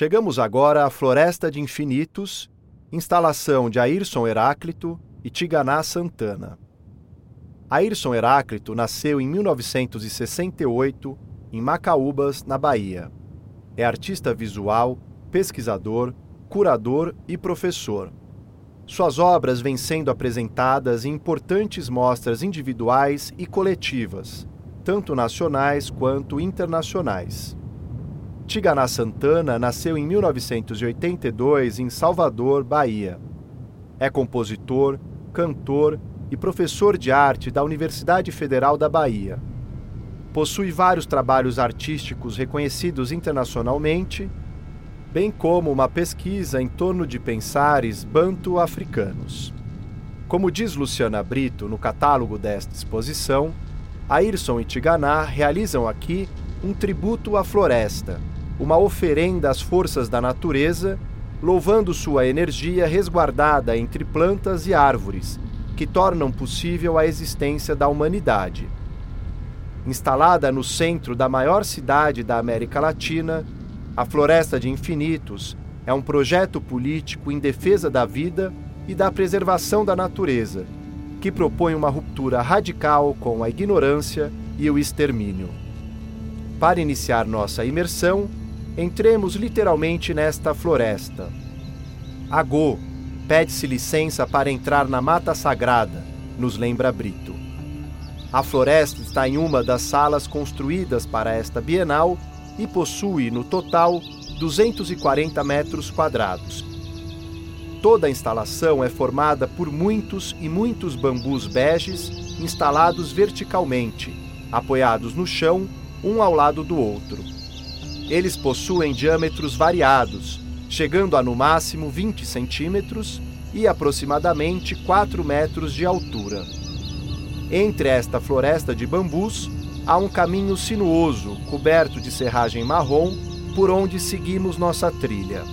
Chegamos agora à Floresta de Infinitos, instalação de Ayrson Heráclito e Tiganá Santana. Ayrson Heráclito nasceu em 1968 em Macaúbas, na Bahia. É artista visual, pesquisador, curador e professor. Suas obras vêm sendo apresentadas em importantes mostras individuais e coletivas, tanto nacionais quanto internacionais. Tiganá Santana nasceu em 1982 em Salvador, Bahia. É compositor, cantor e professor de arte da Universidade Federal da Bahia. Possui vários trabalhos artísticos reconhecidos internacionalmente, bem como uma pesquisa em torno de pensares banto-africanos. Como diz Luciana Brito no catálogo desta exposição, Ayrson e Tiganá realizam aqui um tributo à floresta, uma oferenda às forças da natureza, louvando sua energia resguardada entre plantas e árvores, que tornam possível a existência da humanidade. Instalada no centro da maior cidade da América Latina, a Floresta de Infinitos é um projeto político em defesa da vida e da preservação da natureza, que propõe uma ruptura radical com a ignorância e o extermínio. Para iniciar nossa imersão, entremos literalmente nesta floresta. Agô, pede-se licença para entrar na mata sagrada, nos lembra Brito. A floresta está em uma das salas construídas para esta bienal e possui, no total, 240 metros quadrados. Toda a instalação é formada por muitos e muitos bambus beges instalados verticalmente, apoiados no chão, um ao lado do outro. Eles possuem diâmetros variados, chegando a no máximo 20 centímetros e aproximadamente 4 metros de altura. Entre esta floresta de bambus há um caminho sinuoso, coberto de serragem marrom, por onde seguimos nossa trilha.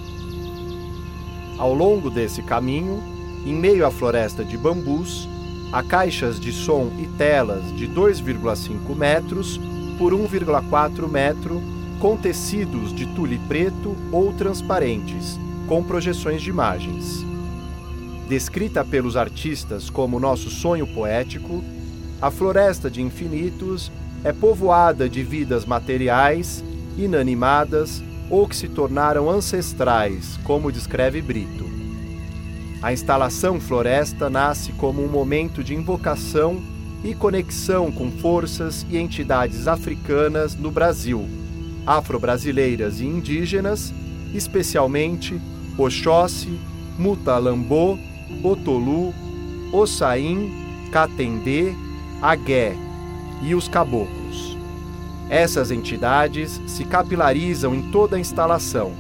Ao longo desse caminho, em meio à floresta de bambus, há caixas de som e telas de 2,5 metros por 1,4 metro com tecidos de tule preto ou transparentes, com projeções de imagens. Descrita pelos artistas como nosso sonho poético, a Floresta de Infinitos é povoada de vidas materiais, inanimadas ou que se tornaram ancestrais, como descreve Brito. A instalação Floresta nasce como um momento de invocação e conexão com forças e entidades africanas no Brasil afro-brasileiras e indígenas, especialmente Oxóssi, Mutalambô, Otolu, Ossain, Catendê, Agué e os caboclos. Essas entidades se capilarizam em toda a instalação,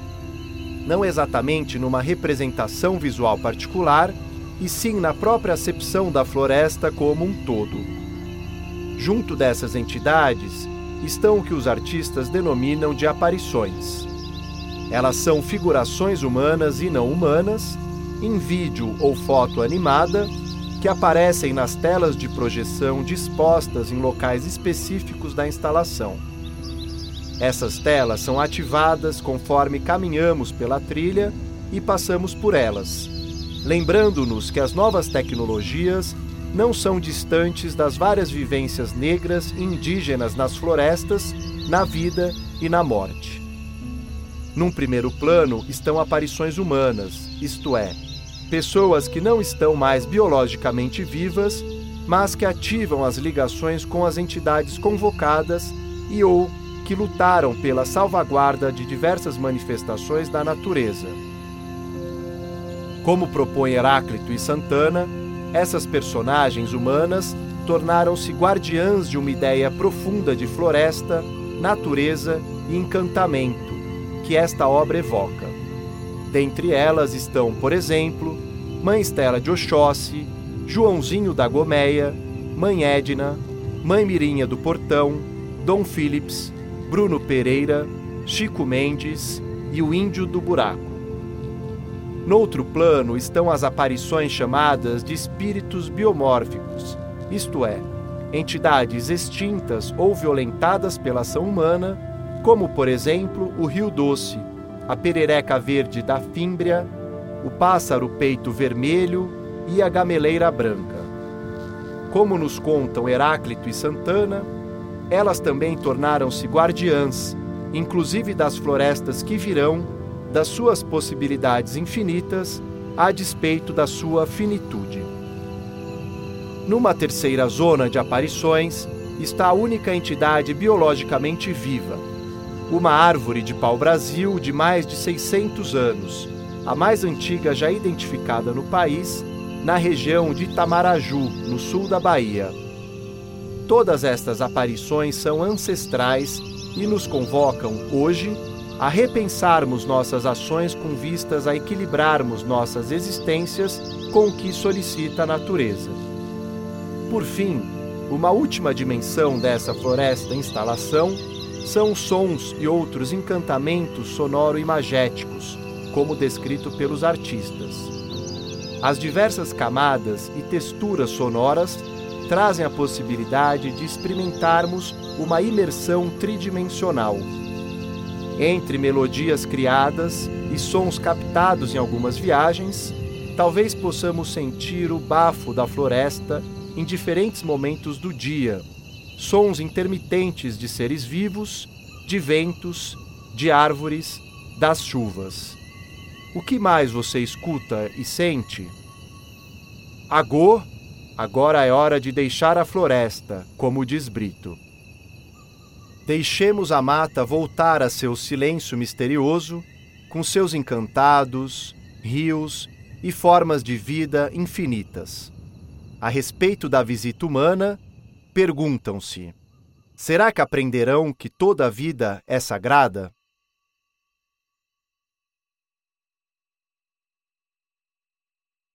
não exatamente numa representação visual particular, e sim na própria acepção da floresta como um todo. Junto dessas entidades estão o que os artistas denominam de aparições. Elas são figurações humanas e não humanas, em vídeo ou foto animada, que aparecem nas telas de projeção dispostas em locais específicos da instalação. Essas telas são ativadas conforme caminhamos pela trilha e passamos por elas, lembrando-nos que as novas tecnologias não são distantes das várias vivências negras e indígenas nas florestas, na vida e na morte. Num primeiro plano estão aparições humanas, isto é, pessoas que não estão mais biologicamente vivas, mas que ativam as ligações com as entidades convocadas e ou que lutaram pela salvaguarda de diversas manifestações da natureza. Como propõe Heráclito e Santana, essas personagens humanas tornaram-se guardiãs de uma ideia profunda de floresta, natureza e encantamento que esta obra evoca. Dentre elas estão, por exemplo, Mãe Estela de Oxóssi, Joãozinho da Gomeia, Mãe Edna, Mãe Mirinha do Portão, Dom Philips, Bruno Pereira, Chico Mendes e o Índio do Buraco. Noutro plano estão as aparições chamadas de espíritos biomórficos, isto é, entidades extintas ou violentadas pela ação humana, como por exemplo o Rio Doce, a perereca verde da fímbria, o pássaro peito vermelho e a gameleira branca. Como nos contam Heráclito e Santana, elas também tornaram-se guardiãs, inclusive das florestas que virão, das suas possibilidades infinitas, a despeito da sua finitude. Numa terceira zona de aparições está a única entidade biologicamente viva, uma árvore de pau-brasil de mais de 600 anos, a mais antiga já identificada no país, na região de Itamaraju, no sul da Bahia. Todas estas aparições são ancestrais e nos convocam, hoje, a repensarmos nossas ações com vistas a equilibrarmos nossas existências com o que solicita a natureza. Por fim, uma última dimensão dessa floresta instalação são sons e outros encantamentos sonoro-imagéticos, como descrito pelos artistas. As diversas camadas e texturas sonoras trazem a possibilidade de experimentarmos uma imersão tridimensional. Entre melodias criadas e sons captados em algumas viagens, talvez possamos sentir o bafo da floresta em diferentes momentos do dia, sons intermitentes de seres vivos, de ventos, de árvores, das chuvas. O que mais você escuta e sente? Agô, agora é hora de deixar a floresta, como diz Brito. Deixemos a mata voltar a seu silêncio misterioso, com seus encantados, rios e formas de vida infinitas a respeito da visita humana, perguntam-se: será que aprenderão que toda a vida é sagrada?